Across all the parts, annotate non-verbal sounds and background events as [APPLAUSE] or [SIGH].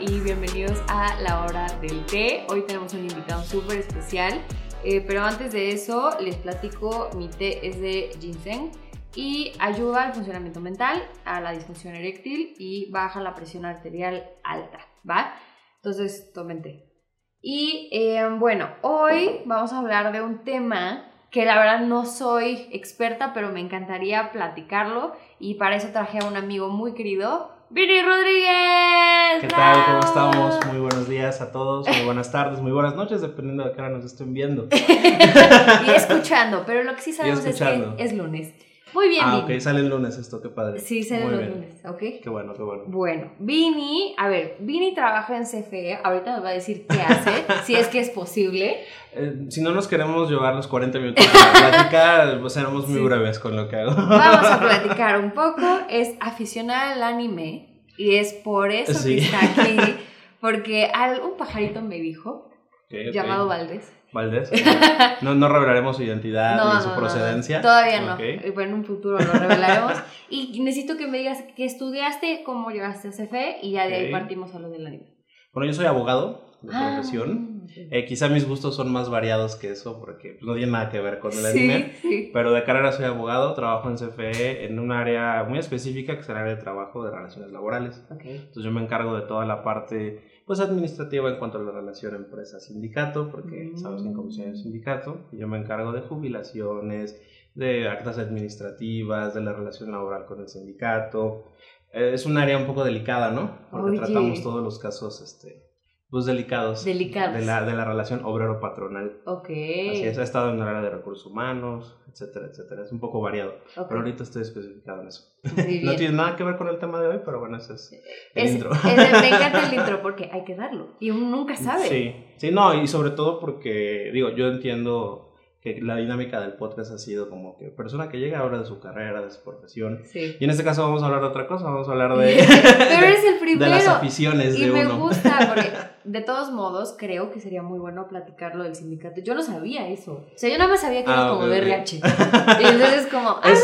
y bienvenidos a la hora del té. Hoy tenemos un invitado súper especial, eh, pero antes de eso les platico, mi té es de ginseng y ayuda al funcionamiento mental, a la disfunción eréctil y baja la presión arterial alta, ¿va? Entonces tomen té. Y eh, bueno, hoy vamos a hablar de un tema que la verdad no soy experta, pero me encantaría platicarlo y para eso traje a un amigo muy querido, Vini Rodríguez. ¿Qué tal? ¿Cómo estamos? Muy buenos días a todos, muy buenas tardes, muy buenas noches, dependiendo de qué hora nos estén viendo. [LAUGHS] y escuchando, pero lo que sí sabemos es que es lunes. Muy bien, Ah, ok, sale el lunes esto, qué padre. Sí, sale el lunes, ok. Qué bueno, qué bueno. Bueno, Vini, a ver, Vini trabaja en CFE, ahorita nos va a decir qué hace, [LAUGHS] si es que es posible. Eh, si no nos queremos llevar los 40 minutos de la plática, pues seremos muy breves con lo que hago. Vamos a [LAUGHS] platicar un poco, es aficionada al anime y es por eso que está aquí, [LAUGHS] porque un pajarito me dijo, llamado Valdés, Valdés. [LAUGHS] No, no revelaremos su identidad ni su procedencia. todavía no. en un futuro lo revelaremos. y necesito que me digas qué estudiaste, cómo llegaste a CFE y ya de ahí partimos a lo del anime. Bueno, yo soy abogado de ah, profesión. Eh, quizá mis gustos son más variados que eso porque no tiene nada que ver con el anime. Pero de carrera soy abogado, trabajo en CFE en un área muy específica que es el área de trabajo de relaciones laborales. Entonces yo me encargo de toda la parte pues administrativa en cuanto a la relación empresa-sindicato, porque sabes que en comisión de sindicato, yo me encargo de jubilaciones, de actas administrativas, de la relación laboral con el sindicato. Eh, es un área un poco delicada, ¿no? Porque tratamos todos los casos este, pues delicados, delicados. De, la, de la relación obrero-patronal. Ok. Así es, ha estado en el área de recursos humanos, etcétera, etcétera. Es un poco variado. Pero ahorita estoy especificado en eso. [LAUGHS] no tiene nada que ver con el tema de hoy, pero bueno, ese es el intro. me [LAUGHS] encanta el intro porque hay que darlo y uno nunca sabe. Sí, sí, no, y sobre todo porque, digo, yo entiendo que la dinámica del podcast ha sido como que persona que llega ahora de su carrera, de su profesión. Sí. Y en este caso vamos a hablar de otra cosa, vamos a hablar de... [LAUGHS] Pero eres el primero. De las aficiones y de me gusta, porque de todos modos creo que sería muy bueno platicarlo del sindicato. Yo no sabía eso. O sea, yo nada más sabía que era ah, como de RH. Y entonces como, ah,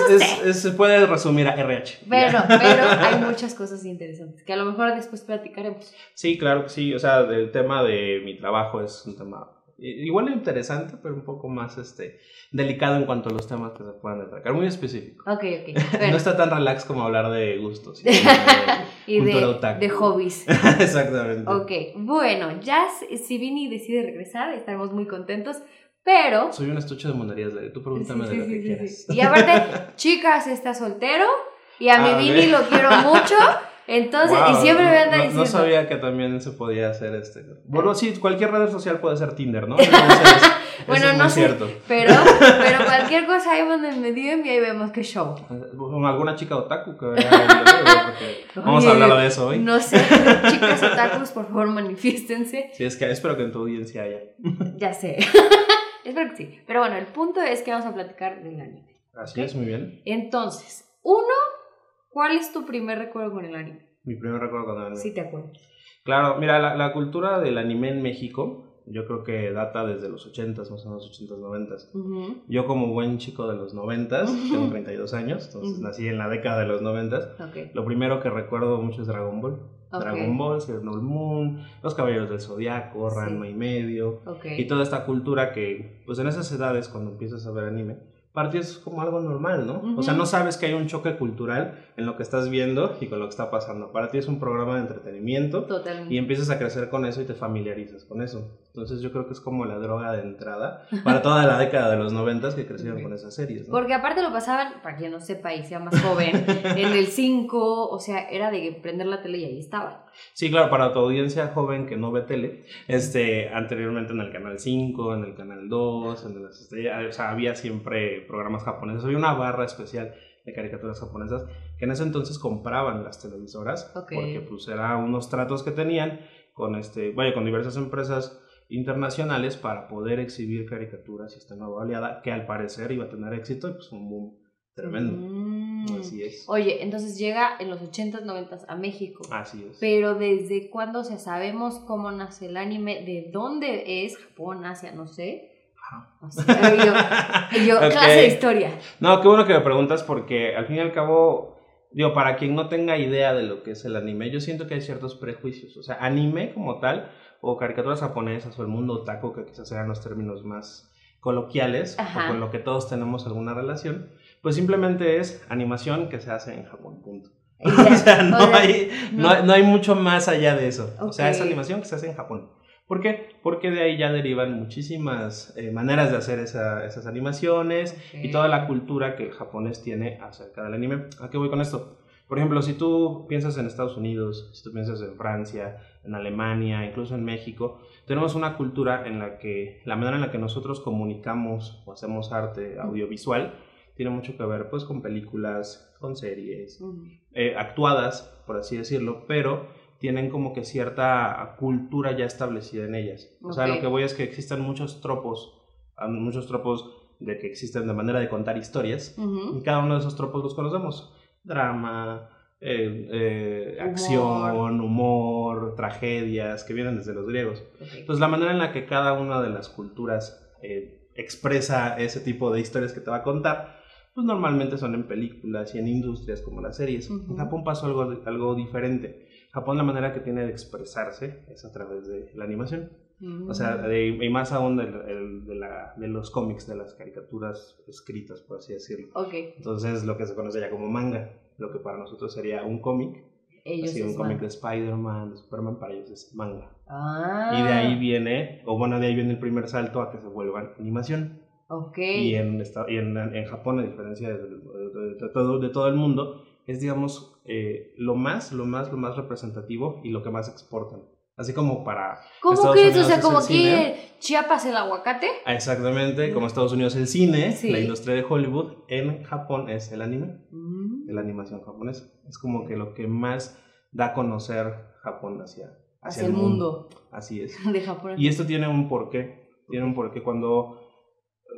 se puede resumir a RH. Pero, [LAUGHS] pero hay muchas cosas interesantes que a lo mejor después platicaremos. Sí, claro que sí. O sea, el tema de mi trabajo es un tema igual interesante, pero un poco más este, delicado en cuanto a los temas que se puedan atacar, muy específico. Ok, ok. [LAUGHS] no está tan relax como hablar de gustos y [LAUGHS] de, de, hobbies. [LAUGHS] Exactamente. Ok, bueno, ya si Vini decide regresar, estaremos muy contentos. Pero. Soy un estuche de monerías, tú pregúntame de lo que quieras. Y aparte, chicas, está soltero. Y a mi Vini lo quiero mucho. Entonces, y siempre me anda diciendo. No, sabía que también se podía hacer este. Bueno, sí, cualquier red social puede ser Tinder, ¿no? [LAUGHS] bueno, no es cierto. Pero, pero cualquier cosa ahí donde me digan y ahí vemos qué show. Con alguna chica otaku que Vamos a hablar de eso hoy. No sé, chicas otakus, por favor, manifiéstense. Sí, es que espero que en tu audiencia haya. ya sé. [LAUGHS] espero que sí. Pero bueno, el punto es que vamos a platicar del anime. Así es, muy bien. Entonces, uno ¿Cuál es tu primer recuerdo con el anime? Mi primer recuerdo con el anime. Sí, te acuerdas. Claro, mira, la, la cultura del anime en México, yo creo que data desde los 80s, más o menos 80s, 90s. Yo como buen chico de los 90s, [LAUGHS] tengo 32 años, entonces nací en la década de los 90s. Lo primero que recuerdo mucho es Dragon Ball. Dragon Ball, Sailor Moon, Los Caballeros del Zodiaco, Ranma y medio. Y toda esta cultura que, pues en esas edades, cuando empiezas a ver anime, para ti es como algo normal, ¿no? O sea, no sabes que hay un choque cultural en lo que estás viendo y con lo que está pasando. Para ti es un programa de entretenimiento. Totalmente. Y empiezas a crecer con eso y te familiarizas con eso. Entonces yo creo que es como la droga de entrada para toda la década de los noventas que crecieron con esas series. ¿no? Porque aparte lo pasaban, para quien no sepa y sea más joven, [LAUGHS] en el 5, o sea, era de prender la tele y ahí estaba. Sí, claro, para tu audiencia joven que no ve tele, este, anteriormente en el canal 5, en el canal 2, en el, o sea, había siempre programas japoneses, había una barra especial de caricaturas japonesas que en ese entonces compraban las televisoras porque pues era unos tratos que tenían con este, vaya, con diversas empresas internacionales para poder exhibir caricaturas y esta nueva oleada que al parecer iba a tener éxito y pues un boom tremendo. Mm. Así es. Oye, entonces llega en los 80s, 90s a México. Así es. Pero desde cuándo, o sea, sabemos cómo nace el anime, de dónde es Japón, Asia, no sé. yo, yo [LAUGHS] clase de historia. No, qué bueno que me preguntas porque al fin y al cabo digo, para quien no tenga idea de lo que es el anime, yo siento que hay ciertos prejuicios. O sea, anime como tal, o caricaturas japonesas, o el mundo otaku, que quizás sean los términos más coloquiales, o con lo que todos tenemos alguna relación, pues simplemente es animación que se hace en Japón, punto. [LAUGHS] o sea, no, hay, no. hay, mucho más allá de eso. O sea, es animación que se hace en Japón. ¿Por qué? Porque de ahí ya derivan muchísimas eh, maneras de hacer esas animaciones y toda la cultura que el japonés tiene acerca del anime. ¿A qué voy con esto? Por ejemplo, si tú piensas en Estados Unidos, si tú piensas en Francia, en Alemania, incluso en México, tenemos una cultura en la que la manera en la que nosotros comunicamos o hacemos arte audiovisual tiene mucho que ver pues con películas, con series, eh, actuadas, por así decirlo, pero tienen como que cierta cultura ya establecida en ellas. O sea, lo que voy es que existen muchos tropos, muchos tropos de que existen de manera de contar historias, y cada uno de esos tropos los conocemos. Drama, eh, eh, acción, humor, tragedias, que vienen desde los griegos. Entonces, la manera en la que cada una de las culturas eh, expresa ese tipo de historias que te va a contar, pues normalmente son en películas y en industrias como las series. En Japón pasó algo, algo diferente. Japón la manera que tiene de expresarse es a través de la animación. O sea, mm. y más aún de, de, la, de, los cómics, de las caricaturas escritas, por así decirlo. Okay. Entonces, lo que se conoce ya como manga, lo que para nosotros sería un cómic. Así, un cómic de Spider-Man, de Superman, para ellos es manga. Ah. Y de ahí viene, o bueno, de ahí viene el primer salto a que se vuelvan animación. Okay. Y, en, y en, en Japón, a diferencia de, todo, de todo el mundo, es, digamos, eh, lo más, lo más, lo más representativo y lo que más exportan. Así como para. ¿Cómo Estados crees? Unidos o sea, como que Chiapas el aguacate. Exactamente, como Estados Unidos el cine, la industria de Hollywood, en Japón es el anime, mm. la animación japonesa. Es como que lo que más da a conocer Japón hacia, hacia, el mundo. Así es. [LAUGHS] De Japón. Y esto tiene un porqué. Tiene un porqué cuando.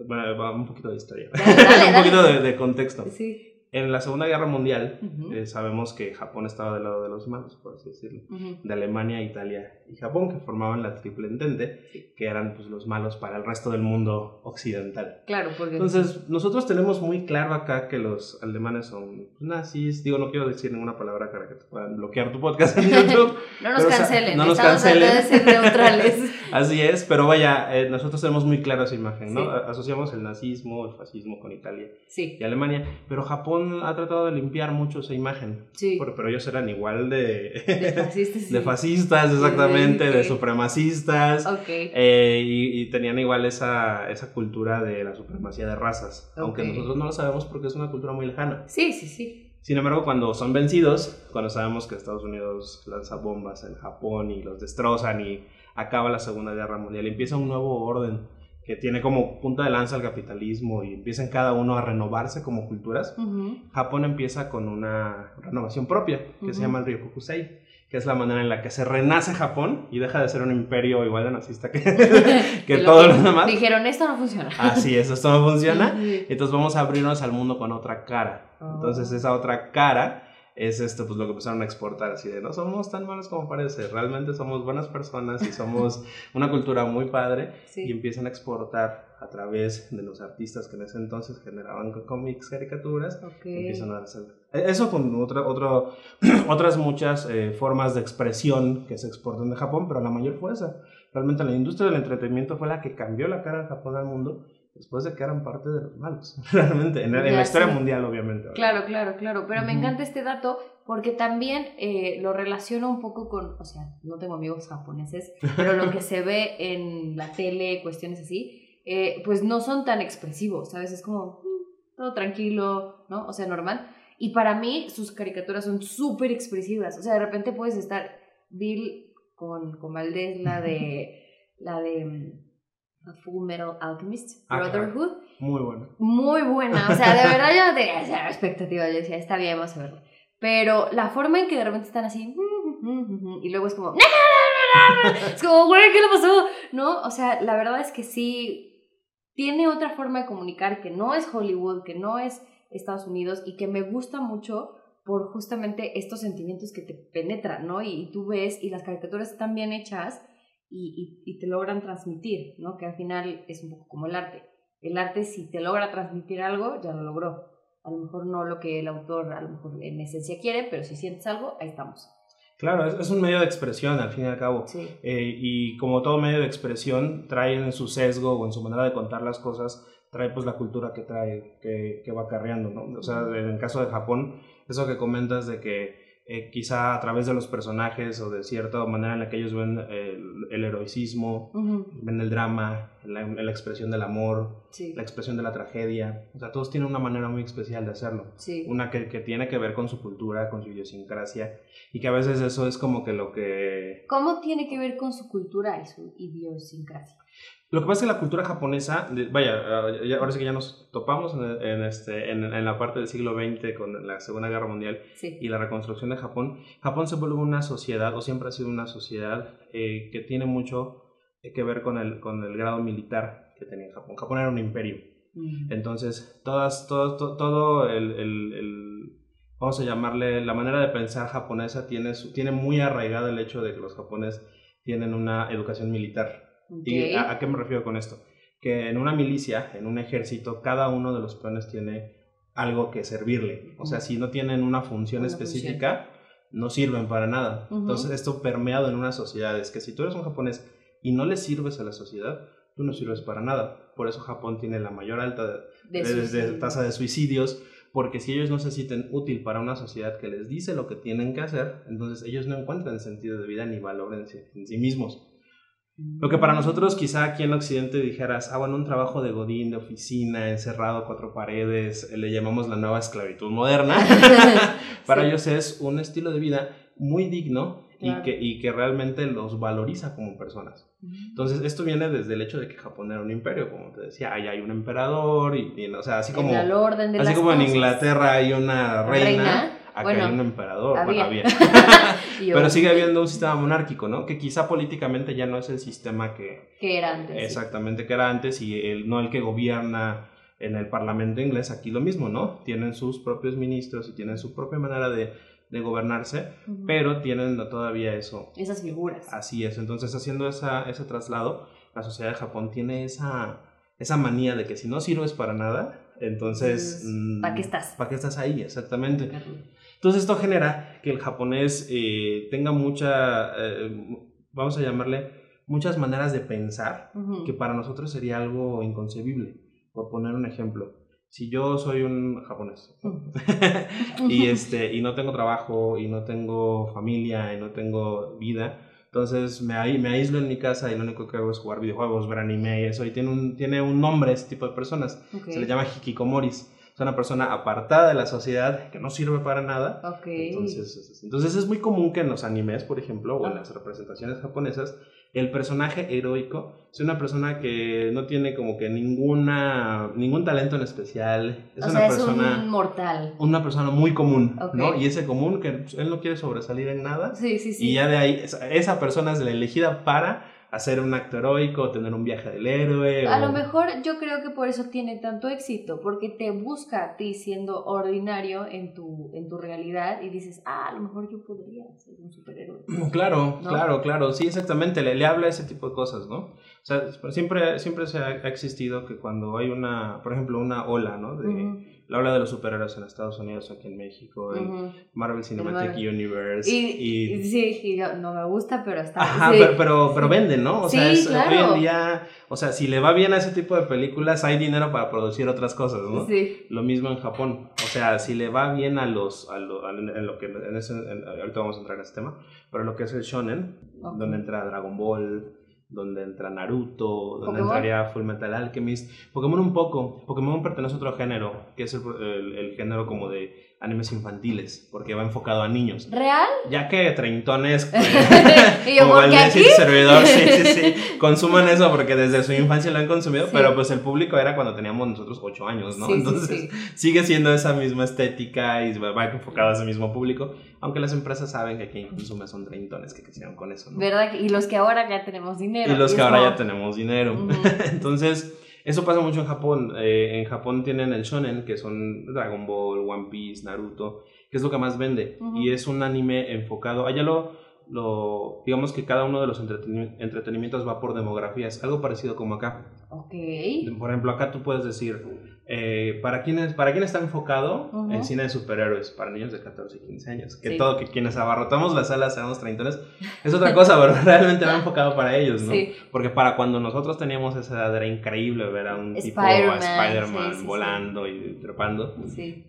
Bueno, va un poquito de historia. [LAUGHS] un poquito de, de contexto. Sí en la Segunda Guerra Mundial eh, sabemos que Japón estaba del lado de los malos, por así decirlo, de Alemania, Italia y Japón, que formaban la Triple Entente, que eran pues, los malos para el resto del mundo occidental. Claro, porque... Entonces, nosotros tenemos muy claro acá que los alemanes son nazis, digo, no quiero decir ninguna palabra para que te puedan bloquear tu podcast en [LAUGHS] YouTube. no nos cancelen, no nos cancelen. De ser neutrales. [LAUGHS] así es, pero vaya, eh, nosotros tenemos muy claro esa imagen, ¿no? Asociamos el nazismo, el fascismo con Italia y Alemania, pero Japón ha tratado de limpiar mucho esa imagen. Sí. Pero, ellos eran igual de... De fascistas. [LAUGHS] de fascistas, exactamente, de supremacistas. Okay. Eh, y, tenían igual esa, esa cultura de la supremacía de razas. Aunque nosotros no lo sabemos porque es una cultura muy lejana. Sí, sí, sí. Sin embargo, cuando son vencidos, cuando sabemos que Estados Unidos lanza bombas en Japón y los destrozan y acaba la Segunda Guerra Mundial, empieza un nuevo orden que tiene como punta de lanza el capitalismo y empiezan cada uno a renovarse como culturas, Japón empieza con una renovación propia que se llama el Ryokokusei, que es la manera en la que se renace Japón y deja de ser un imperio igual de nazista que, [LAUGHS] que lo demás. Dijeron, esto no funciona. Así es, esto no funciona. [LAUGHS] Entonces vamos a abrirnos al mundo con otra cara. Entonces oh. esa otra cara es esto, pues lo que empezaron a exportar, así de no somos tan malos como parece, realmente somos buenas personas y somos [LAUGHS] una cultura muy padre y empiezan a exportar a través de los artistas que en ese entonces generaban cómics, caricaturas, empiezan a hacer e, eso con otra, otro, [CLEARS THROAT] otras muchas eh, formas de expresión que se exportan de Japón, pero la mayor fue esa. Realmente la industria del entretenimiento fue la que cambió la cara de Japón al mundo después de que eran parte de los malos, [LAUGHS] realmente, en, la historia mundial, obviamente. Claro, claro, claro, pero me encanta este dato porque también eh, lo relaciono un poco con, o sea, no tengo amigos japoneses, pero lo que [LAUGHS] se ve en la tele, cuestiones así, eh, pues no son tan expresivos, ¿sabes? Es como mm, todo tranquilo, ¿no? O sea, normal. Y para mí sus caricaturas son súper expresivas, o sea, de repente puedes estar Bill con, con Valdés, la de, [LAUGHS] la de mm, Full Metal Alchemist, ah, Brotherhood. Muy buena. Muy buena. O sea, de [LAUGHS] verdad yo tenía esa expectativa. Yo decía, está bien, vamos a verlo. Pero la forma en que de repente están así, y luego es como, [LAUGHS] es como, güey, ¿qué le pasó? No, o sea, la verdad es que sí, tiene otra forma de comunicar que no es Hollywood, que no es Estados Unidos y que me gusta mucho por justamente estos sentimientos que te penetran, ¿no? Y, y tú ves, y las caricaturas están bien hechas y, y, te logran transmitir, ¿no? Que al final es un poco como el arte. El arte si te logra transmitir algo, ya lo logró. a lo mejor no lo que el autor a lo mejor en esencia quiere, pero si sientes algo, ahí estamos. Claro, es, un medio de expresión al fin y al cabo. Eh, y como todo medio de expresión, trae en su sesgo o en su manera de contar las cosas, trae pues la cultura que trae, que, que va acarreando, ¿no? O sea, en el caso de Japón, eso que comentas de que eh, quizá a través de los personajes o de cierta manera en la que ellos ven el, heroicismo, ven el drama, la, la expresión del amor, la expresión de la tragedia. O sea, todos tienen una manera muy especial de hacerlo. Una que, que, tiene que ver con su cultura, con su idiosincrasia, y que a veces eso es como que lo que... ¿Cómo tiene que ver con su cultura y su idiosincrasia? Lo que pasa es que la cultura japonesa, vaya, ahora sí que ya nos topamos en, este, en, la parte del siglo XX con la Segunda Guerra Mundial y la reconstrucción de Japón. Japón se vuelve una sociedad, o siempre ha sido una sociedad eh, que tiene mucho eh, que ver con el, con el grado militar que tenía Japón. Japón era un imperio. Entonces, todas, todo, todo el, el, el, vamos a llamarle, la manera de pensar japonesa tiene, tiene muy arraigado el hecho de que los japoneses tienen una educación militar. ¿Y a, qué me refiero con esto? Que en una milicia, en un ejército, cada uno de los peones tiene algo que servirle. O sea, si no tienen una función específica, no sirven para nada. Entonces, esto permeado en una sociedad es que si tú eres un japonés y no le sirves a la sociedad, tú no sirves para nada. Por eso Japón tiene la mayor alta tasa de suicidios, porque si ellos no se sienten útil para una sociedad que les dice lo que tienen que hacer, entonces ellos no encuentran sentido de vida ni valor en sí mismos. Lo que para nosotros quizá aquí en Occidente dijeras, ah, bueno, un trabajo de godín, de oficina, encerrado, cuatro paredes, le llamamos la nueva esclavitud moderna. [LAUGHS] [LAUGHS] para ellos es un estilo de vida muy digno y, que, y que realmente los valoriza como personas. Entonces, esto viene desde el hecho de que Japón era un imperio, como te decía, ahí hay un emperador y, o sea, así como, así como en Inglaterra hay una reina Acá hay un emperador, había. [LAUGHS] Pero sigue habiendo un sistema monárquico, ¿no? Que quizá políticamente ya no es el sistema que... Que era antes. Exactamente, que era antes y el, no el que gobierna en el Parlamento inglés, aquí lo mismo, ¿no? Tienen sus propios ministros y tienen su propia manera de, de gobernarse, pero tienen todavía eso. Esas figuras. Así es, entonces haciendo esa, ese traslado, la sociedad de Japón tiene esa, esa manía de que si no sirves para nada, entonces... ¿Para qué mm, estás? ¿Para qué estás ahí? Exactamente. Entonces esto genera que el japonés eh, tenga mucha, eh, vamos a llamarle, muchas maneras de pensar que para nosotros sería algo inconcebible. Por poner un ejemplo, si yo soy un japonés [LAUGHS] y, este, y no tengo trabajo y no tengo familia y no tengo vida, entonces me, me aíslo en mi casa y lo único que hago es jugar videojuegos, ver anime y eso. Y tiene un, tiene un nombre este tipo de personas. Se le llama hikikomoris es una persona apartada de la sociedad que no sirve para nada. Entonces, entonces es muy común que en los animes, por ejemplo, o en ah. las representaciones japonesas, el personaje heroico es una persona que no tiene como que ninguna ningún talento en especial. Es una persona es un mortal. Una persona muy común, ¿no? Y ese común que él no quiere sobresalir en nada. Sí, sí, sí. Y ya de ahí esa persona es la elegida para hacer un acto heroico, tener un viaje del héroe. A lo mejor yo creo que por eso tiene tanto éxito, porque te busca a ti siendo ordinario en tu, en tu realidad y dices, ah, a lo mejor yo podría ser un superhéroe. [CLEARS THROAT] Claro, claro, claro, sí, exactamente, le, le habla ese tipo de cosas, ¿no? O sea, siempre, siempre se ha, existido que cuando hay una, por ejemplo, una ola, ¿no? De, la ola de los superhéroes en Estados Unidos, aquí en México, en Marvel Cinematic Universe. Y, sí, no me gusta, pero está. Ajá, pero, pero, venden, ¿no? O sea, es, hoy en día, o sea, si le va bien a ese tipo de películas, hay dinero para producir otras cosas, ¿no? Sí. Lo mismo en Japón. O sea, si le va bien a los, a lo, en lo que, en ese, ahorita vamos a entrar en ese tema, pero lo que es el shonen, donde entra Dragon Ball, donde entra Naruto, donde entraría Full Metal Alchemist. Pokémon un poco. Pokémon pertenece a otro género, que es el, género como de animes infantiles, porque va enfocado a niños. ¿Real? Ya que treintones, [LAUGHS] como el aquí? servidor, sí, sí, sí, [LAUGHS] consuman eso porque desde su infancia lo han consumido, pero pues el público era cuando teníamos nosotros ocho años, ¿no? Entonces sigue siendo esa misma estética y va enfocado a ese mismo público, aunque las empresas saben que quien consume son treintones que quisieron con eso, ¿no? ¿Verdad? Y los que ahora ya tenemos dinero. Y los que ahora ya tenemos dinero. [LAUGHS] Entonces eso pasa mucho en Japón. Eh, en Japón tienen el shonen, que son Dragon Ball, One Piece, Naruto, que es lo que más vende. Y es un anime enfocado. Allá lo, lo. Digamos que cada uno de los entretenimientos va por demografías. Algo parecido como acá. Ok. Por ejemplo, acá tú puedes decir. Eh, ¿para, quién ¿Para quién está enfocado el cine de superhéroes? Para niños de 14 y 15 años. Que todo, que quienes abarrotamos las salas seamos treintones, es otra cosa, [LAUGHS] pero realmente va enfocado para ellos, ¿no? Porque para cuando nosotros teníamos esa edad era increíble ver a un tipo a Spider-Man volando y trepando.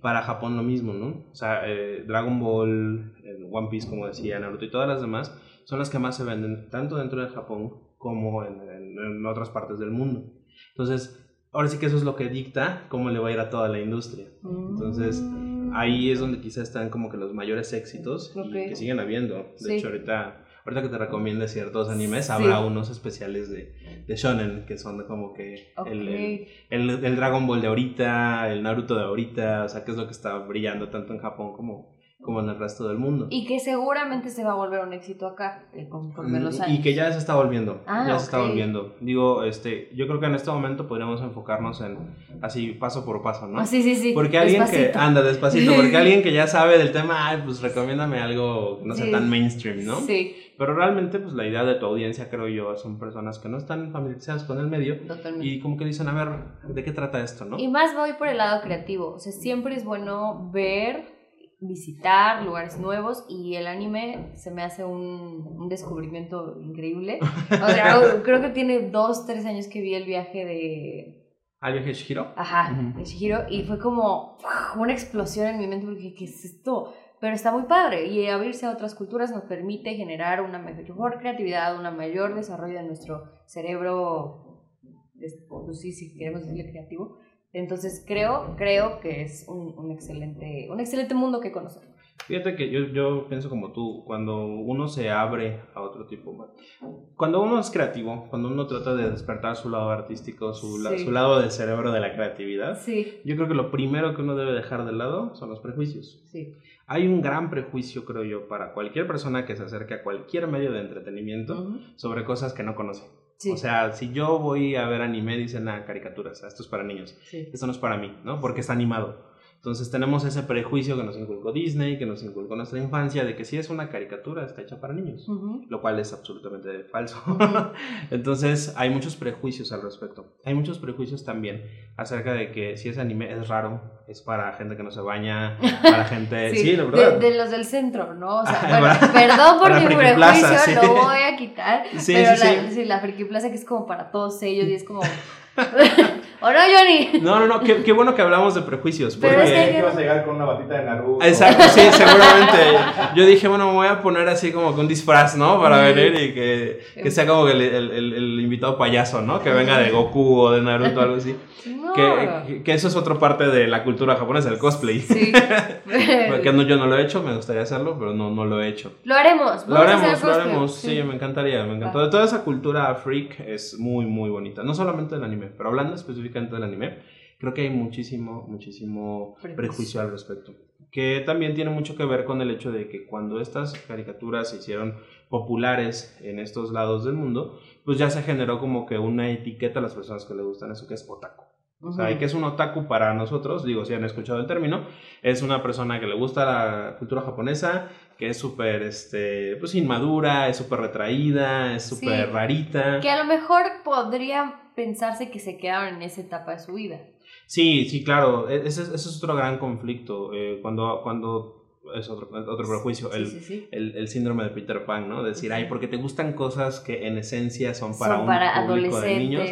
Para Japón lo mismo, ¿no? O sea, eh, Dragon Ball, One Piece, como decía, Naruto y todas las demás, son las que más se venden, tanto dentro de Japón como en, en otras partes del mundo. Entonces, ahora sí que eso es lo que dicta cómo le va a ir a toda la industria. Entonces, mm. ahí es donde quizás están como que los mayores éxitos y que siguen habiendo. De hecho, ahorita, ahorita que te recomiende ciertos animes, habrá unos especiales de, de shonen que son como que el, el, el, Dragon Ball de ahorita, el Naruto de ahorita, o sea, que es lo que está brillando tanto en Japón como como en el resto del mundo. Y que seguramente se va a volver un éxito acá, eh, conforme los años. Y que ya se está volviendo, ah, ya se está volviendo. Digo, este, yo creo que en este momento podríamos enfocarnos en así paso por paso, ¿no? Ah, sí, sí, sí. Porque alguien que anda despacito, porque [LAUGHS] alguien que ya sabe del tema, ay, pues recomiéndame algo no sé tan mainstream, ¿no? Sí. Pero realmente, pues la idea de tu audiencia, creo yo, son personas que no están familiarizadas con el medio. Totalmente. Y como que dicen, a ver, ¿de qué trata esto, no? Y más voy por el lado creativo. O sea, siempre es bueno ver visitar lugares nuevos y el anime se me hace un, un descubrimiento increíble. [LAUGHS] creo que tiene dos, tres años que vi el viaje de... ¿Al viaje de Shihiro? Ajá, de Shihiro y fue como una explosión en mi mente porque dije, ¿qué es esto? Pero está muy padre y abrirse a otras culturas nos permite generar una mejor creatividad, un mayor desarrollo de nuestro cerebro, pues sí, si queremos decirle creativo, entonces creo, creo que es un, un, excelente, un excelente mundo que conocer. Fíjate que yo, yo pienso como tú, cuando uno se abre a otro tipo, cuando uno es creativo, cuando uno trata de despertar su lado artístico, su, su lado del cerebro de la creatividad, sí. yo creo que lo primero que uno debe dejar de lado son los prejuicios. Sí. Hay un gran prejuicio, creo yo, para cualquier persona que se acerque a cualquier medio de entretenimiento sobre cosas que no conoce. O sea, si yo voy a ver anime, dicen, ah, caricaturas, esto es para niños. Esto no es para mí, ¿no? Porque está animado. Entonces tenemos ese prejuicio que nos inculcó Disney, que nos inculcó nuestra infancia, de que si es una caricatura está hecha para niños, lo cual es absolutamente falso. [LAUGHS] Entonces hay muchos prejuicios al respecto. Hay muchos prejuicios también acerca de que si es anime es raro, es para gente que no se baña, para gente... [LAUGHS] sí, de, de, los del centro, ¿no? O sea, [LAUGHS] bueno, perdón por mi prejuicio, lo voy a quitar, pero la, la Friki Plaza que es como para todos ellos y es como... ¿O no, Johnny? No, no, no, qué, qué bueno que hablamos de prejuicios. Porque... Pero es que ibas a llegar con una batita de Naruto. Exacto, sí, seguramente. Yo dije, bueno, me voy a poner así como que un disfraz, ¿no? Para venir y que, que sea como el, el, el, invitado payaso, ¿no? Que venga de Goku o de Naruto o algo así. Que, que, eso es otra parte de la cultura japonesa, el cosplay. Sí. [LAUGHS] Porque no, yo no lo he hecho, me gustaría hacerlo, pero no, no lo he hecho. Lo haremos. Lo haremos, lo haremos. Sí. me encantaría, me encantó. Toda esa cultura freak es muy, muy bonita. No solamente del anime, pero hablando específicamente del anime, creo que hay muchísimo, muchísimo prejuicio al respecto. Que también tiene mucho que ver con el hecho de que cuando estas caricaturas se hicieron populares en estos lados del mundo, pues ya se generó como que una etiqueta a las personas que le gustan eso que es otaku. O sea, ¿y qué es un otaku para nosotros? Digo, si han escuchado el término, es una persona que le gusta la cultura japonesa, que es súper, este, pues inmadura, es súper retraída, es súper rarita. Que a lo mejor podría pensarse que se quedaron en esa etapa de su vida. Sí, sí, claro, e, ese, es otro gran conflicto. Eh, cuando, cuando es otro, otro prejuicio, el, El, el, síndrome de Peter Pan, ¿no? Decir, ay, porque te gustan cosas que en esencia son para son un para público de niños.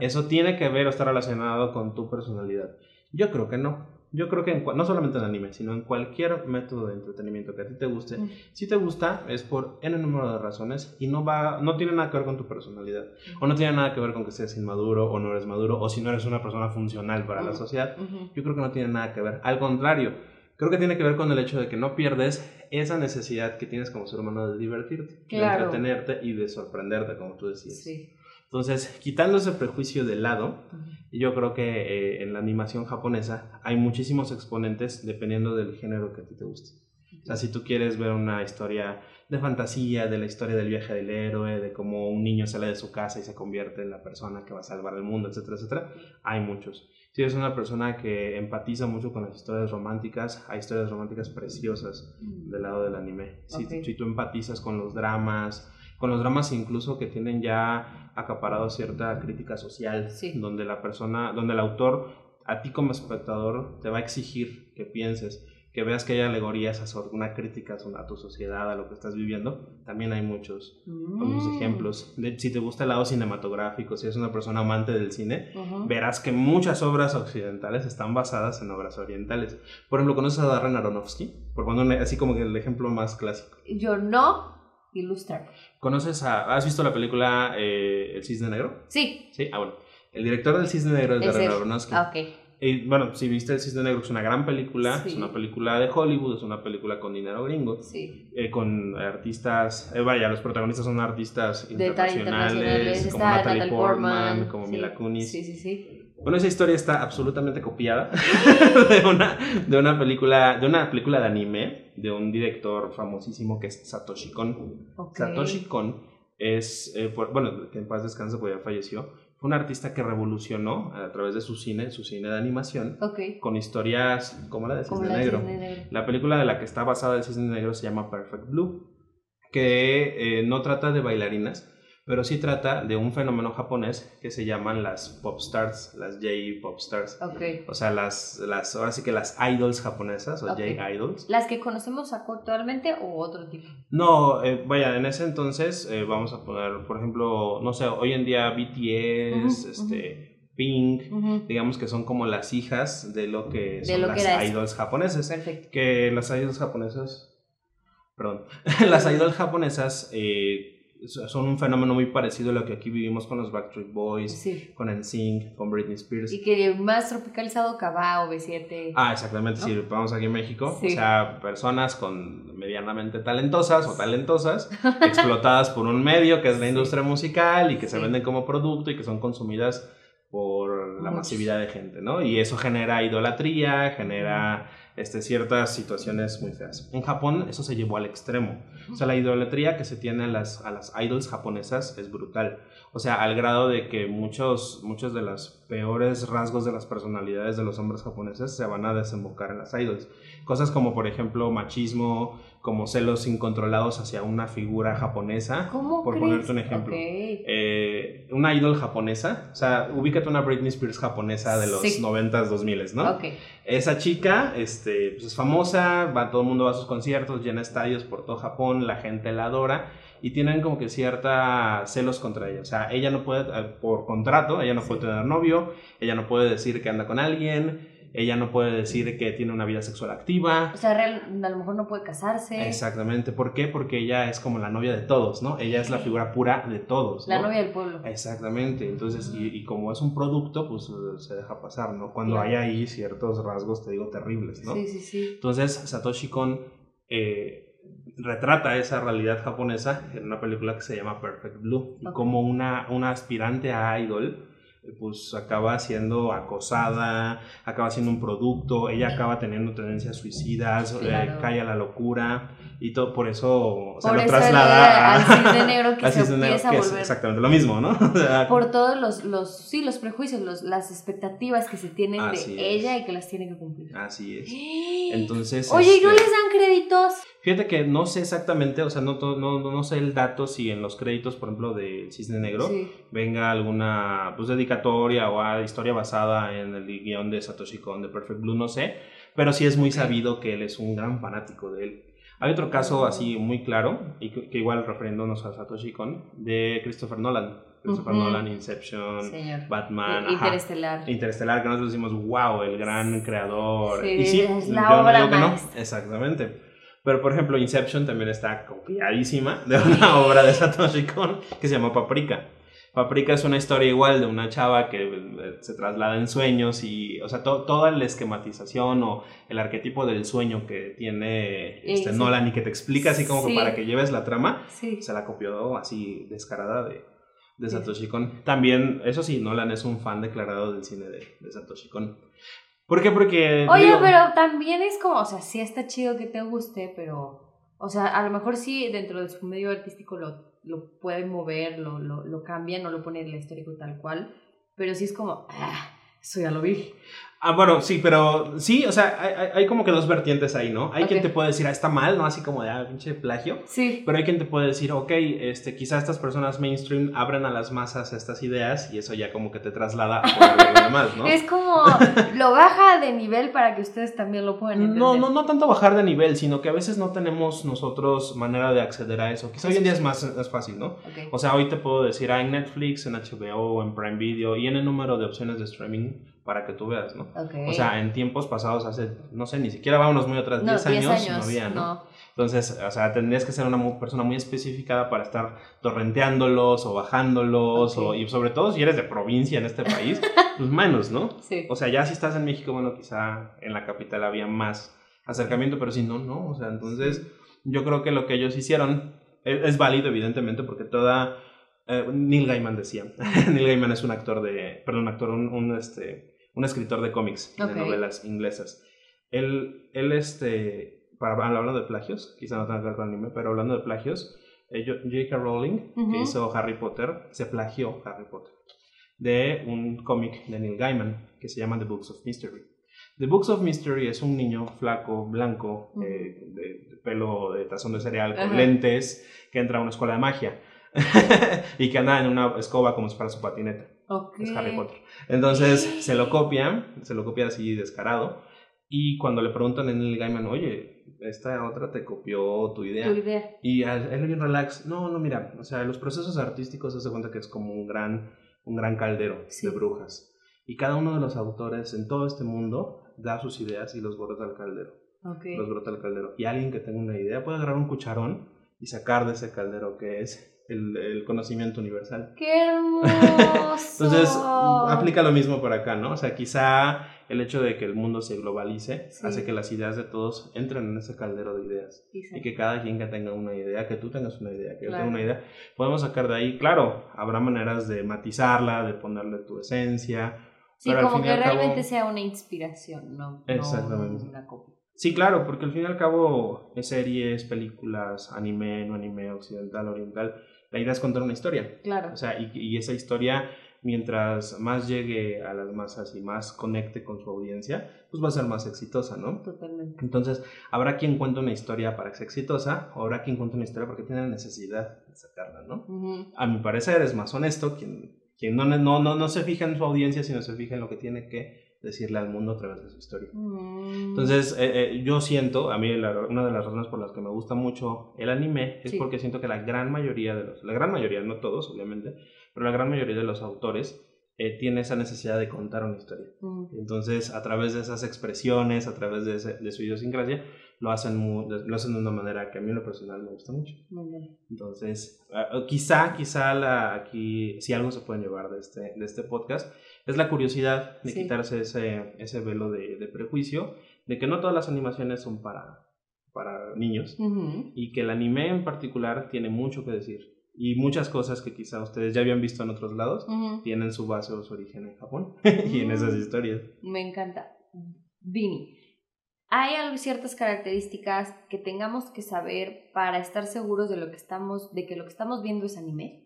Eso tiene que ver o está relacionado con tu personalidad. Yo creo que no. Yo creo que no solamente en anime, sino en cualquier método de entretenimiento que a ti te guste, mm. si te gusta es por n número de razones y no va no tiene nada que ver con tu personalidad mm. o no tiene nada que ver con que seas inmaduro o no eres maduro o si no eres una persona funcional para la sociedad. Yo creo que no tiene nada que ver. Al contrario, creo que tiene que ver con el hecho de que no pierdes esa necesidad que tienes como ser humano de divertirte, de entretenerte y de sorprenderte, como tú decías. Sí. Entonces, quitando ese prejuicio de lado, yo creo que eh, en la animación japonesa hay muchísimos exponentes dependiendo del género que a ti te guste. O sea, si tú quieres ver una historia de fantasía, de la historia del viaje del héroe, de cómo un niño sale de su casa y se convierte en la persona que va a salvar el mundo, etcétera, etcétera, hay muchos. Si eres una persona que empatiza mucho con las historias románticas, hay historias románticas preciosas mm. del lado del anime. Si, si, tú empatizas con los dramas, con los dramas incluso que tienen ya acaparado cierta crítica social, donde la persona, donde el autor a ti como espectador te va a exigir que pienses, que veas que hay alegorías a una crítica a tu sociedad, a lo que estás viviendo, también hay muchos, muchos mm. ejemplos. De, si te gusta el lado cinematográfico, si eres una persona amante del cine, verás que muchas obras occidentales están basadas en obras orientales. Por ejemplo, ¿conoces a Darren Aronofsky? Por cuando, así como que el ejemplo más clásico. Yo no, ilustra. ¿Conoces a, has visto la película eh, El Cisne Negro? Sí. Sí, ah bueno. El director del Cisne Negro es, Darren Aronofsky. Ah, ok. Y bueno, si viste El Cisne Negro, es una gran película, es una película de Hollywood, es una película con dinero gringo, sí. eh, con artistas, eh, vaya, los protagonistas son artistas internacionales, como Natalie Portman, como Mila Kunis. Sí, sí, sí. Bueno, esa historia está absolutamente copiada [LAUGHS] de, una, de, una película, de una película de anime de un director famosísimo que es Satoshi Kon. Satoshi Kon es, eh, bueno, que en paz descanse, porque ya falleció, fue un artista que revolucionó a través de su cine, su cine de animación, con historias como la de Cisne, Negro. La película de la que está basada el Cisne Negro se llama Perfect Blue, que eh, no trata de bailarinas, pero sí trata de un fenómeno japonés que se llaman las pop stars, las J-pop stars. Okay. O sea, las, las, ahora sí que las idols japonesas o J-idols. ¿Las que conocemos actualmente o otro tipo? No, eh, vaya, en ese entonces eh, vamos a poner, por ejemplo, no sé, hoy en día BTS, este... Pink, digamos que son como las hijas de lo que son las idols japonesas. Perfecto. Que las idols japonesas, perdón, [LAUGHS] las idols japonesas eh, son un fenómeno muy parecido a lo que aquí vivimos con los Backstreet Boys, con NSYNC, con Britney Spears. Y que más tropicalizado Cabá o B7. Ah, exactamente, sí, vamos aquí en México. O sea, personas con medianamente talentosas o talentosas, [LAUGHS] explotadas por un medio que es la industria musical y que se venden como producto y que son consumidas por la masividad de gente, ¿no? Y eso genera idolatría, genera este, ciertas situaciones muy feas. En Japón eso se llevó al extremo. O sea, la idolatría que se tiene a las, a las idols japonesas es brutal. O sea, al grado de que muchos, muchos de los peores rasgos de las personalidades de los hombres japoneses se van a desembocar en las idols. Cosas como, por ejemplo, machismo, como celos incontrolados hacia una figura japonesa. ¿Cómo por ponerte un ejemplo. Eh, una idol japonesa, o sea, ubícate una Britney Spears japonesa de los 90s, 2000s, ¿no? Esa chica este, pues es famosa, va, todo el mundo va a sus conciertos, llena estadios por todo Japón, la gente la adora y tienen como que cierta celos contra ella. O sea, ella no puede, eh, por contrato, ella no puede tener novio, ella no puede decir que anda con alguien, ella no puede decir que tiene una vida sexual activa. O sea, a lo mejor no puede casarse. Exactamente. ¿Por qué? Porque ella es como la novia de todos, ¿no? Ella es la figura pura de todos. La novia del pueblo. Exactamente. Entonces, y, como es un producto, pues se deja pasar, ¿no? Cuando hay ahí ciertos rasgos, te digo, terribles, ¿no? Sí, sí, sí. Entonces, Satoshi Kon eh, retrata esa realidad japonesa en una película que se llama Perfect Blue. Y como una, una aspirante a idol pues acaba siendo acosada, acaba siendo un producto, ella acaba teniendo tendencias suicidas, eh, cae a la locura y todo por eso [LAUGHS] se lo traslada al cisne negro que se empieza a volver exactamente lo mismo, ¿no? [LAUGHS] por todos los, los, sí, los prejuicios, los, las expectativas que se tienen de ella y que las tiene que cumplir. Así es. Entonces, Oye, ¿y no este les dan créditos? Fíjate que no sé exactamente, o sea, no, no, no sé el dato si en los créditos, por ejemplo, de Cisne Negro, venga alguna pues, dedicatoria o historia basada en el guion de Satoshi Kon de Perfect Blue, no sé, pero sí es muy sabido que él es un gran fanático de él. Hay otro caso así muy claro, y que, igual refiriéndonos a Satoshi Kon, de Christopher Nolan. Christopher Nolan, Inception, Batman, Interestelar. Interestelar, que nosotros decimos, wow, el gran creador. Sí, y sí, es la obra no Exactamente. Pero, por ejemplo, Inception también está copiadísima de una [LAUGHS] obra de Satoshi Kon que se llama Paprika. Paprika es una historia igual de una chava que eh, se traslada en sueños y, o sea, toda la esquematización o el arquetipo del sueño que tiene este Nolan y que te explica así como para que lleves la trama, se la copió así descarada de, de Satoshi Kon. También, eso sí, Nolan es un fan declarado del cine de, de Satoshi Kon. ¿Por qué? Porque... Oye, pero también es como, o sea, sí está chido que te guste, pero... O sea, a lo mejor sí dentro de su medio artístico lo, lo pueden mover, lo, lo, lo no lo ponen el histórico tal cual, pero sí es como, ah, eso ya lo vi. Ah, bueno, sí, pero sí, o sea, hay, hay como que dos vertientes ahí, ¿no? Hay quien te puede decir, ah, está mal, ¿no? Así como de, ah, pinche plagio. Sí. Pero hay quien te puede decir, ok, este, quizá estas personas mainstream abren a las masas estas ideas y eso ya como que te traslada a demás, [LAUGHS] ¿no? Es como, lo baja de nivel para que ustedes también lo puedan entender. No, no, no tanto bajar de nivel, sino que a veces no tenemos nosotros manera de acceder a eso. Quizá hoy en día es más, es fácil, ¿no? Ok. O sea, hoy te puedo decir, ah, en Netflix, en HBO, en Prime Video y en el número de opciones de streaming para que tú veas, ¿no? Ok. O sea, en tiempos pasados, hace, no sé, ni siquiera vámonos muy atrás, no, 10 10 años, años, no había, ¿no? no. Entonces, o sea, tendrías que ser una persona muy especificada para estar torrenteándolos o bajándolos, o, y sobre todo si eres de provincia en este país, [LAUGHS] pues menos, ¿no? Sí. O sea, ya si estás en México, bueno, quizá en la capital había más acercamiento, pero si no, no. O sea, entonces yo creo que lo que ellos hicieron es, es válido, evidentemente, porque toda... eh, Neil Gaiman decía, [LAUGHS] Neil Gaiman es un actor de, perdón, un actor, un, un, este, un escritor de cómics, Ok. de novelas inglesas. Él, él este, para, hablando de plagios, quizá no tenga que ver con anime, pero hablando de plagios, eh, J.K. Rowling, que hizo Harry Potter, se plagió Harry Potter de un cómic de Neil Gaiman que se llama The Books of Mystery. The Books of Mystery es un niño flaco, blanco, eh, de, de pelo de tazón de cereal, con lentes, que entra a una escuela de magia [LAUGHS] y que anda en una escoba como si fuera su patineta. Ok. Es Harry Potter. Entonces se lo copia, se lo copia así descarado. Y cuando le preguntan en el Gaiman, oye, esta otra te copió tu idea. Tu idea. Y él bien relax, no, no, mira, o sea, los procesos artísticos se hace cuenta que es como un gran, un gran caldero Sí. de brujas. Y cada uno de los autores en todo este mundo da sus ideas y los brota al caldero. Ok. Los brota al caldero. Y alguien que tenga una idea puede agarrar un cucharón y sacar de ese caldero que es el, el conocimiento universal. ¡Qué hermoso! [LAUGHS] Entonces, aplica lo mismo por acá, ¿no? O sea, quizá el hecho de que el mundo se globalice Sí. hace que las ideas de todos entren en ese caldero de ideas. Sí, sí. Y que cada quien que tenga una idea, que tú tengas una idea, que yo tenga una idea, podemos sacar de ahí, claro, habrá maneras de matizarla, de ponerle tu esencia. Sí, pero al como fin que cabo- realmente sea una inspiración, no, Exactamente. no una copia. Sí, claro, porque al fin y al cabo, en series, películas, anime, no anime, occidental, oriental, la idea es contar una historia. Claro. O sea, y, y esa historia, mientras más llegue a las masas y más conecte con su audiencia, pues va a ser más exitosa, ¿no? Totalmente. Entonces, habrá quien cuente una historia para que sea exitosa, o habrá quien cuente una historia porque tiene la necesidad de sacarla, ¿no? A mi parecer es más honesto quien, quien no, no, no, no se fija en su audiencia, sino se fija en lo que tiene que decirle al mundo a través de su historia. Mm. Entonces, eh, eh, yo siento, a mí la- una de las razones por las que me gusta mucho el anime es Sí. porque siento que la gran mayoría de los, la gran mayoría, no todos obviamente, pero la gran mayoría de los autores eh, tiene esa necesidad de contar una historia. Mm. Entonces, a través de esas expresiones, a través de, ese- de su idiosincrasia, lo hacen, lo hacen de una manera que a mí en lo personal me gusta mucho. Muy bien. Entonces, quizá, quizá la, aquí, si algo se pueden llevar de este, de este podcast, es la curiosidad de Sí. quitarse ese, ese velo de, de prejuicio, de que no todas las animaciones son para, para niños y que el anime en particular tiene mucho que decir. Y muchas cosas que quizá ustedes ya habían visto en otros lados tienen su base o su origen en Japón [LAUGHS] y en esas Mm. historias. Me encanta. Vini, ¿hay ciertas características que tengamos que saber para estar seguros de lo que estamos, de que lo que estamos viendo es anime?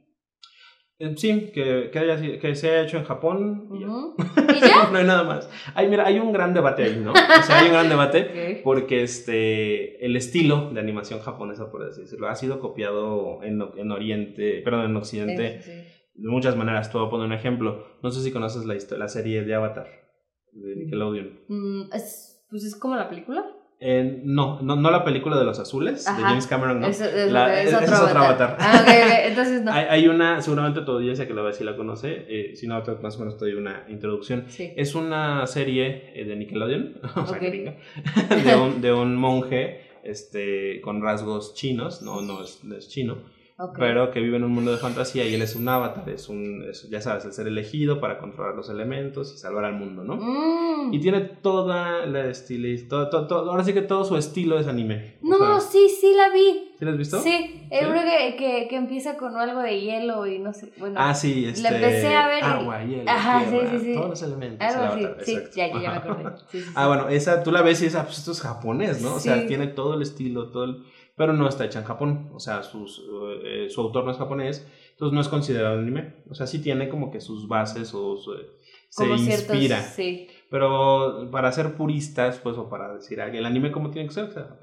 Sí, que, que, haya que se haya hecho en Japón y ya. Ujú. [LAUGHS] ¿Y ya? no hay nada más. Hay, mira, hay un gran debate ahí, ¿no? O sea, hay un gran [LAUGHS] debate. Porque este el estilo de animación japonesa por así decirlo ha sido copiado en, en Oriente perdón en Occidente Sí, sí, de muchas maneras te voy a poner un ejemplo no sé si conoces la histo- la serie de Avatar de Nickelodeon sí. Mm, es- pues es como la película. Eh, no, no no la película de los azules de. James Cameron no Es, es- La- es ese otro es otro avatar. avatar. Ah, ok, ok. Entonces no. [LAUGHS] hay, hay una seguramente tu audiencia que lo ve si la conoce eh, si no más o menos te doy una introducción Sí. Es una serie eh, de Nickelodeon, [LAUGHS] o sea, [LAUGHS] de, un, de un monje este, con rasgos chinos, no, no es, no es chino, Pero que vive en un mundo de fantasía y él es un avatar, es un, es, ya sabes, el ser elegido para controlar los elementos y salvar al mundo, ¿no? Mm. Y tiene toda la estilo, todo, todo, todo- ahora sí que todo su estilo es anime. O No, sea, sí, sí la vi. ¿Sí lo has visto? Sí, es uno que, que, que empieza con algo de hielo y no sé. Bueno, Ah, sí, este, empecé a ver agua, hielo, Ajá, sí, tierra, sí, sí. todos los elementos. algo el así. Sí, ya, ya, ya me acordé. Sí, sí, sí. Ah, bueno, esa tú la ves y dices, ah, pues esto es japonés, ¿no? O sea, Sí. tiene todo el estilo, todo el... Pero no está hecha en Japón, o sea, sus, eh, su autor no es japonés, entonces no es considerado anime. O sea, sí tiene como que sus bases o su- se Como ciertos- inspira. Sí. Pero para ser puristas, pues, o para decir, el anime como tiene que ser, o sea,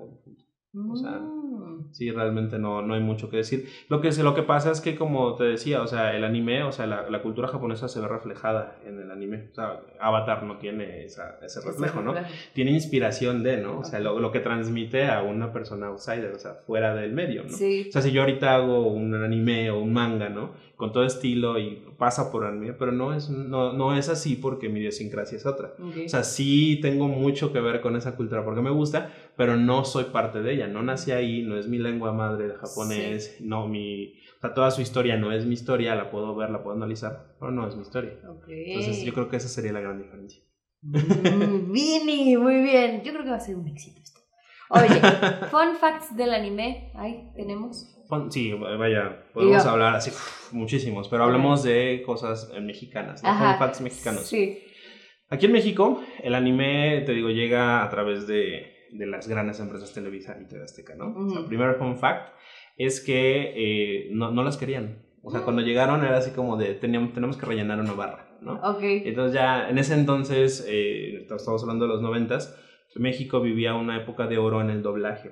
O sea, mm. Sí, realmente no, no hay mucho que decir. Lo que, lo que pasa es que, como te decía, o sea, el anime, o sea, la, la cultura japonesa se ve reflejada en el anime. O sea, Avatar no tiene esa, ese reflejo, ¿no? Tiene inspiración de, ¿no? O sea, lo, lo, que transmite a una persona outsider, o sea, fuera del medio, ¿no? Sí. O sea, si yo ahorita hago un anime o un manga, ¿no? con todo estilo y pasa por anime, pero no es, no, no es así porque mi idiosincrasia es otra. O sea, sí tengo mucho que ver con esa cultura porque me gusta, pero no soy parte de ella, no nací ahí, no es mi lengua madre el japonés, no mi... O sea, toda su historia no es mi historia, la puedo ver, la puedo analizar, pero no es mi historia. Entonces yo creo que esa sería la gran diferencia. Mm, Vini, muy bien. Yo creo que va a ser un éxito esto. Oye, [LAUGHS] fun facts del anime, ahí tenemos. Sí, vaya, podemos hablar así muchísimos, pero hablemos de cosas mexicanas, de facts mexicanos. Sí. Aquí en México, el anime, te digo, llega a través de, de las grandes empresas Televisa y TV Azteca, ¿no? el primer fun fact es que eh, no, no, las querían. O sea, cuando llegaron era así como de, teníamos, tenemos que rellenar una barra, ¿no? Ok. Entonces ya, en ese entonces, eh, estamos hablando de los noventas, México vivía una época de oro en el doblaje.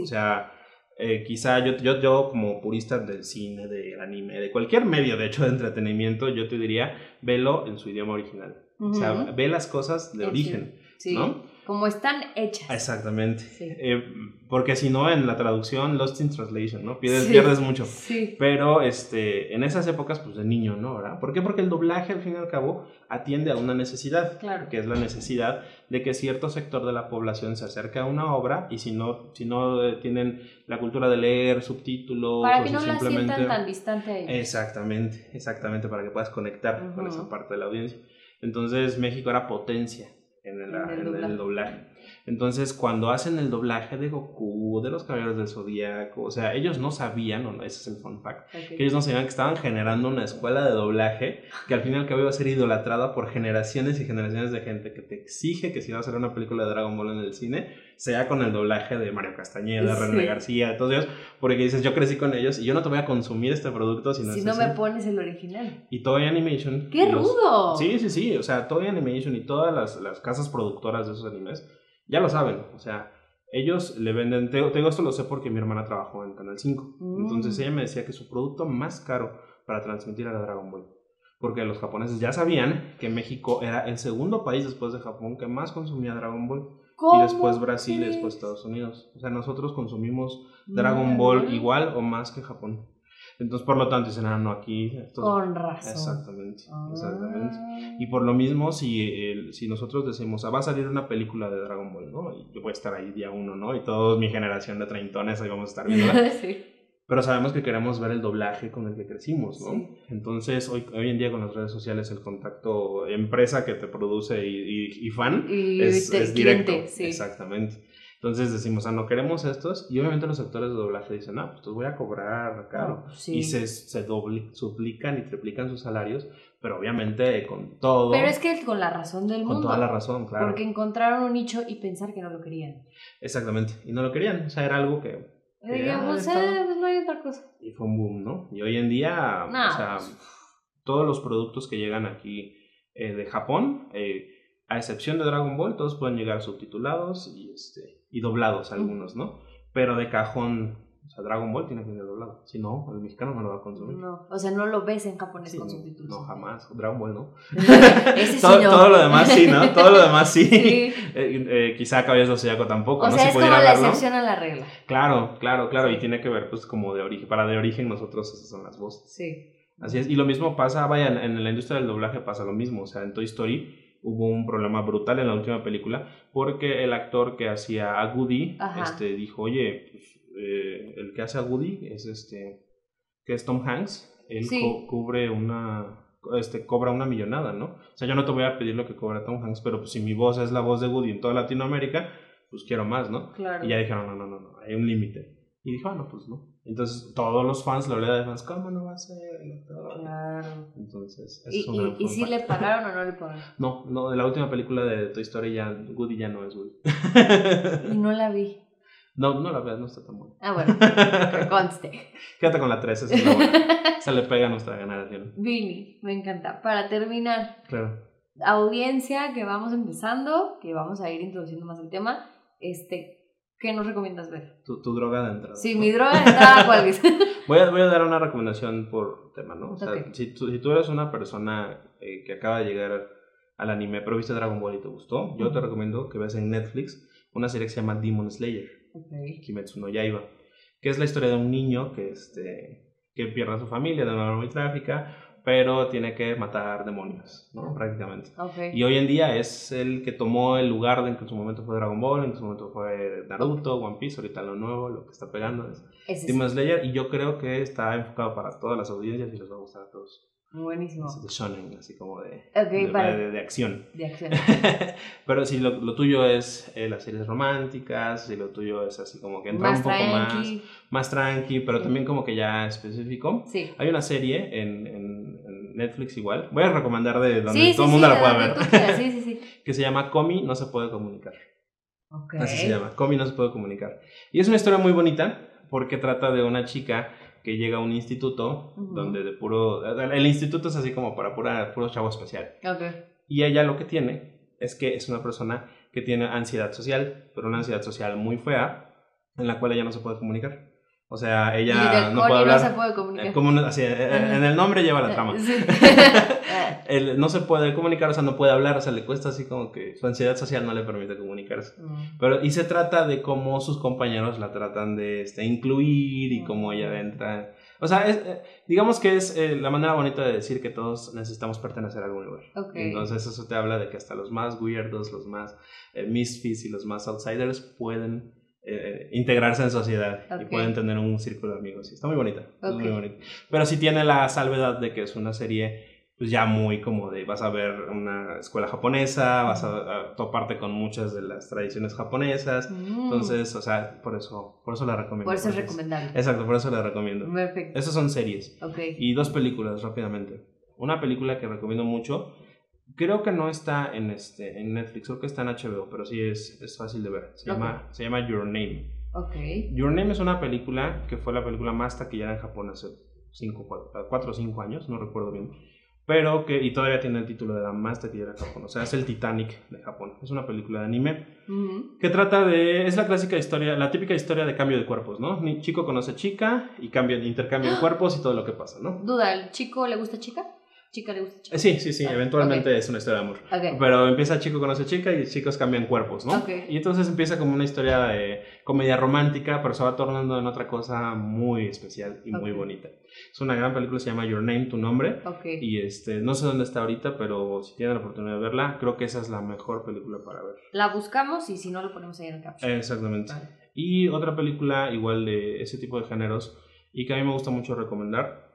O sea, eh, quizá yo, yo, yo como purista del cine, del anime, de cualquier medio de hecho de entretenimiento, yo te diría, velo en su idioma original. O sea, ve las cosas de origen, ¿no? Como están hechas. Exactamente. Eh, porque si no, en la traducción, Lost in Translation, ¿no? Pierdes, pierdes mucho. Sí. Pero este, en esas épocas, pues de niño, ¿no? ¿verdad? ¿Por qué? Porque el doblaje, al fin y al cabo, atiende a una necesidad. Claro. Que es la necesidad de que cierto sector de la población se acerque a una obra y si no, si no eh, tienen la cultura de leer subtítulos. Para que no la sientan tan distante a ellos. Exactamente, exactamente, para que puedas conectar con esa parte de la audiencia. Entonces, México era potencia en el, doblaje. Entonces, cuando hacen el doblaje de Goku, de los Caballeros del Zodíaco, o sea, ellos no sabían, o no, ese es el fun fact, que ellos no sabían que estaban generando una escuela de doblaje que al fin y al cabo iba a ser idolatrada por generaciones y generaciones de gente que te exige que si va a hacer una película de Dragon Ball en el cine, sea con el doblaje de Mario Castañeda, René García, de todos ellos, porque dices, yo crecí con ellos y yo no te voy a consumir este producto si no Si no me pones el original. Y Toy Animation. ¡Qué rudo! Sí, sí, sí, o sea, Toy Animation y todas las, las casas productoras de esos animes ya lo saben, o sea, ellos le venden, te, digo esto lo sé porque mi hermana trabajó en Canal 5, mm. entonces ella me decía que su producto más caro para transmitir era Dragon Ball. Porque los japoneses ya sabían que México era el segundo país después de Japón que más consumía Dragon Ball. Y después Brasil y después Estados Unidos. O sea, nosotros consumimos Dragon Ball igual o más que Japón. Entonces, por lo tanto, dicen, ah, no, aquí. Con razón. Exactamente, ah. exactamente. Y por lo mismo, si, si nosotros decimos, ah, va a salir una película de Dragon Ball, ¿no? Y yo voy a estar ahí día uno, ¿no? Y toda mi generación de treintones ahí vamos a estar viendo. [LAUGHS] sí. Pero sabemos que queremos ver el doblaje con el que crecimos, ¿no? Entonces, hoy, hoy en día con las redes sociales, el contacto empresa que te produce y, y, fan es, es directo. Sí. Exactamente. Entonces decimos, ah, no queremos estos. Y obviamente los actores de doblaje dicen, ah, pues te voy a cobrar caro. Y se, se suplican y triplican sus salarios, pero obviamente con todo. Pero es que con la razón del mundo. Con toda la razón, claro. Porque encontraron un nicho y pensar que no lo querían. Exactamente. Y no lo querían. O sea, era algo que. Digamos, eh, pues no hay otra cosa. Y fue un boom, ¿no? Y hoy en día, o sea, todos los productos que llegan aquí eh, de Japón, eh, a excepción de Dragon Ball, todos pueden llegar subtitulados y este y doblados algunos, ¿no? Pero de cajón, o sea, Dragon Ball tiene que ser doblado. Si no, el mexicano no lo va a consumir. No, o sea, no lo ves en japonés con subtítulos. No, jamás. Dragon Ball no. [LAUGHS] [LAUGHS] Ese todo, todo, lo demás sí, ¿no? Todo lo demás sí. [LAUGHS] sí. Eh, eh, quizá Caballeros de Zodiaco tampoco. O sea, es como la excepción a la regla. Claro, claro, claro. Y tiene que ver, pues, como de origen. Para de origen, nosotros esas son las voces. Sí. Así es. Y lo mismo pasa, vaya, en la industria del doblaje pasa lo mismo. O sea, en Toy Story hubo un problema brutal en la última película porque el actor que hacía a Woody este, dijo, oye, pues, eh, el que hace a Woody es este, que es Tom Hanks, él cubre una, este, cobra una millonada, ¿no? O sea, yo no te voy a pedir lo que cobra Tom Hanks, pero pues si mi voz es la voz de Woody en toda Latinoamérica, pues quiero más, ¿no? Y ya dijeron, no, no, no, no, hay un límite. Y dijo, ah, no, pues no. Entonces, todos los fans, la verdad de fans, ¿cómo no va a ser? Claro. Entonces, ¿Y, y, ¿y si le pagaron o no le pagaron? [LAUGHS] No, no, de la última película de Toy Story ya, Woody ya no es Woody. y no la vi. No, no la veas, no está tan buena. Ah, bueno, que conste. [LAUGHS] Quédate con la 3, esa es la buena. Se le pega a nuestra generación. Vini, me encanta. Para terminar. Claro. audiencia que vamos empezando, que vamos a ir introduciendo más el tema, este, ¿qué nos recomiendas ver? Tu, tu droga de entrada. Sí, mi droga de entrada, ¿cuál es? [LAUGHS] voy, a, voy a dar una recomendación por tema, ¿no? O sea, si, tú, si tú eres una persona eh, que acaba de llegar al anime, pero viste Dragon Ball y te gustó, yo te recomiendo que veas en Netflix una serie que se llama Demon Slayer, okay. Kimetsu no Yaiba, que es la historia de un niño que, este, que pierde a su familia de manera muy trágica, pero tiene que matar demonios, ¿no? Prácticamente. Y hoy en día es el que tomó el lugar de en que en su momento fue Dragon Ball, en su momento fue Naruto, One Piece, ahorita lo nuevo, lo que está pegando es Demon Slayer, y yo creo que está enfocado para todas las audiencias y les va a gustar a todos. Buenísimo. de shonen, así como de, de, acción. De acción. [LAUGHS] Pero si lo, lo tuyo es eh, las series románticas, si lo tuyo es así como que entra un poco más, más tranqui, pero también como que ya específico. Sí. Hay una serie en, en, Netflix igual, voy a recomendar de donde todo el mundo la pueda ver, sí, sí, sí. [LAUGHS] que se llama Comi no se puede comunicar. Okay. Así se llama, Comi no se puede comunicar. Y es una historia muy bonita porque trata de una chica que llega a un instituto donde de puro... El instituto es así como para pura, puro chavo especial. Okay. Y ella lo que tiene es que es una persona que tiene ansiedad social, pero una ansiedad social muy fea, en la cual ella no se puede comunicar. O sea, ella no puede hablar. No se puede comunicar. Como, así, en el nombre lleva la trama. Él [LAUGHS] no se puede comunicar, o sea, no puede hablar, o sea, le cuesta así como que su ansiedad social no le permite comunicarse. Mm. Pero, y se trata de cómo sus compañeros la tratan de este, incluir y cómo ella entra. O sea, es, eh, digamos que es eh, la manera bonita de decir que todos necesitamos pertenecer a algún lugar. Entonces, eso te habla de que hasta los más weirdos, los más eh, misfits y los más outsiders pueden eh, integrarse en sociedad y pueden tener un círculo de amigos. Está muy bonita, muy bonita. Pero sí tiene la salvedad de que es una serie pues ya muy como de vas a ver una escuela japonesa, vas a, toparte con muchas de las tradiciones japonesas. Mm. Entonces, o sea, por eso, por eso la recomiendo. Por eso es recomendable. Exacto, por eso la recomiendo. Perfecto. Esas son series. Okay. Y dos películas rápidamente. Una película que recomiendo mucho Creo que no está en, este, en Netflix, creo que está en HBO, pero sí es, es fácil de ver. Se, llama, se llama Your Name. Okay. Your Name es una película que fue la película más taquillera en Japón hace 4 o 5 años, no recuerdo bien. Pero que, y todavía tiene el título de la más taquillera de Japón, o sea, es el Titanic de Japón. Es una película de anime que trata de, es la clásica historia, la típica historia de cambio de cuerpos, ¿no? Chico conoce chica y cambia, intercambio de cuerpos y todo lo que pasa, ¿no? Duda, ¿el chico le gusta chica? Chica le gusta chica. Sí, sí, sí, ah, eventualmente es una historia de amor. Pero empieza chico conoce chica y chicos cambian cuerpos, ¿no? Y entonces empieza como una historia de comedia romántica, pero se va tornando en otra cosa muy especial y muy bonita. Es una gran película, se llama Your Name, tu nombre. Y este, no sé dónde está ahorita, pero si tienen la oportunidad de verla, creo que esa es la mejor película para ver. La buscamos y si no, lo ponemos ahí en el caption. Exactamente. Y otra película igual de ese tipo de géneros y que a mí me gusta mucho recomendar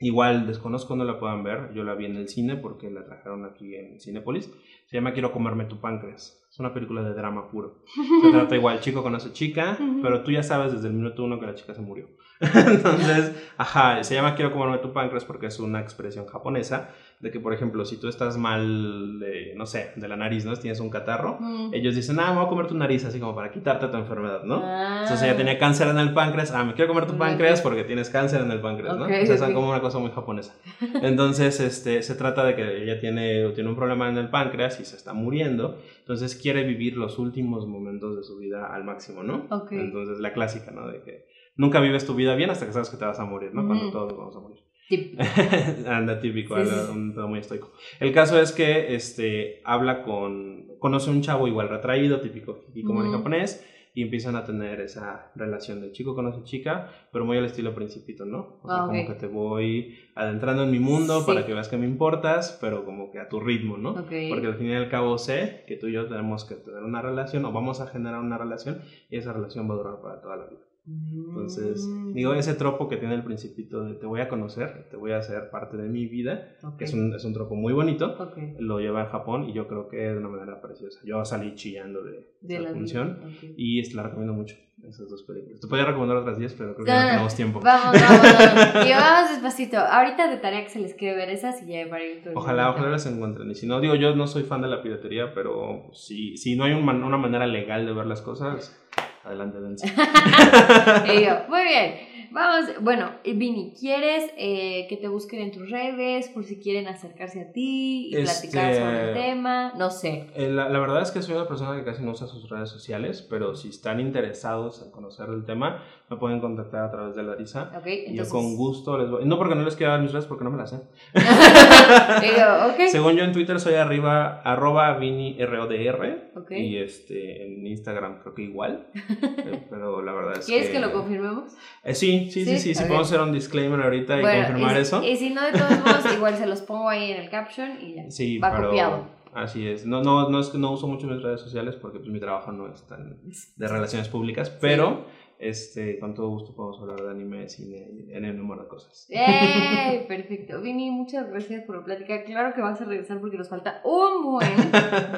Igual desconozco, no la puedan ver. Yo la vi en el cine porque la trajeron aquí en Cinepolis. Se llama Quiero comerme tu páncreas. Es una película de drama puro. Se [LAUGHS] trata igual, chico conoce chica, pero tú ya sabes desde el minuto uno que la chica se murió. [LAUGHS] Entonces, ajá, se llama Quiero comerme tu páncreas porque es una expresión japonesa de que, por ejemplo, si tú estás mal, de, no sé, de la nariz, ¿no? Tienes un catarro, ellos dicen, ah, me voy a comer tu nariz, así como para quitarte tu enfermedad, ¿no? Ah. Entonces ella tenía cáncer en el páncreas, ah, me quiero comer tu páncreas porque tienes cáncer en el páncreas, ¿no? Okay, o sea, es como una cosa muy japonesa. Entonces, este, se trata de que ella tiene, tiene un problema en el páncreas y se está muriendo, entonces quiere vivir los últimos momentos de su vida al máximo, ¿no? Entonces, la clásica, ¿no? De que nunca vives tu vida bien hasta que sabes que te vas a morir, ¿no? Cuando todos vamos a morir. [LAUGHS] Anda típico, un pedo muy estoico. El caso es que este, habla con. Conoce un chavo igual retraído, típico y como en japonés, y empiezan a tener esa relación de chico conoce chica, pero muy al estilo principito, ¿no? O sea, ah, como que te voy adentrando en mi mundo para que veas que me importas, pero como que a tu ritmo, ¿no? Porque al fin y al cabo sé que tú y yo tenemos que tener una relación o vamos a generar una relación y esa relación va a durar para toda la vida. Entonces, digo, ese tropo que tiene el principito de te voy a conocer, te voy a hacer parte de mi vida, que es un, es un tropo muy bonito, lo lleva a Japón y yo creo que de una manera preciosa. Yo salí chillando de, la función y la recomiendo mucho, esas dos películas. Te podría recomendar otras 10, pero creo que no, tenemos tiempo. Vamos, vamos, [LAUGHS] y vamos despacito. Ahorita de tarea que se les quiere ver esas y ya para ir Ojalá, ojalá las encuentren. Y si no, digo, yo no soy fan de la piratería, pero si, si no hay una manera legal de ver las cosas Adelante, Dense. [LAUGHS] muy bien. Vamos, bueno, Vini, ¿quieres eh, que te busquen en tus redes por si quieren acercarse a ti y platicar este, sobre el tema? No sé. Eh, la, la, verdad es que soy una persona que casi no usa sus redes sociales, pero si están interesados en conocer el tema, me pueden contactar a través de Larisa. Ok, entonces... Yo con gusto les voy... No porque no les quiera dar mis redes, porque no me las sé. [LAUGHS] okay. Según yo en Twitter soy arriba, arroba ViniRODR. Okay. Y este, en Instagram creo que igual. [LAUGHS] Eh, pero la verdad es ¿Quieres que... ¿Quieres que lo confirmemos? sí, Sí, sí, sí, sí, podemos hacer un disclaimer ahorita y confirmar eso. Y si no, de todos modos, [LAUGHS] igual se los pongo ahí en el caption y ya. Sí, va copiado. Así es. No, no, no es que no uso mucho mis redes sociales porque pues, mi trabajo no es tan de relaciones públicas, pero este, con todo gusto podemos hablar de anime, cine y en el número de cosas. ¡Eh! [LAUGHS] Perfecto. Vini, muchas gracias por la plática. Claro que vas a regresar porque nos falta un buen.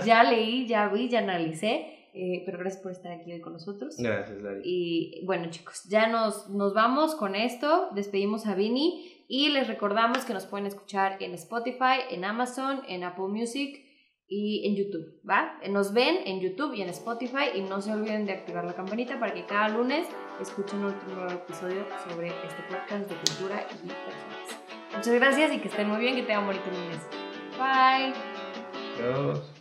ya leí, ya vi, ya analicé. Eh, pero gracias por estar aquí hoy con nosotros. Gracias, Dari. Y bueno, chicos, ya nos, nos vamos con esto. Despedimos a Vini y les recordamos que nos pueden escuchar en Spotify, en Amazon, en Apple Music y en YouTube, ¿va? Nos ven en YouTube y en Spotify y no se olviden de activar la campanita para que cada lunes escuchen un nuevo episodio sobre este podcast de cultura y personas. Muchas gracias y que estén muy bien, que tengan bonito lunes. Bye. Adiós.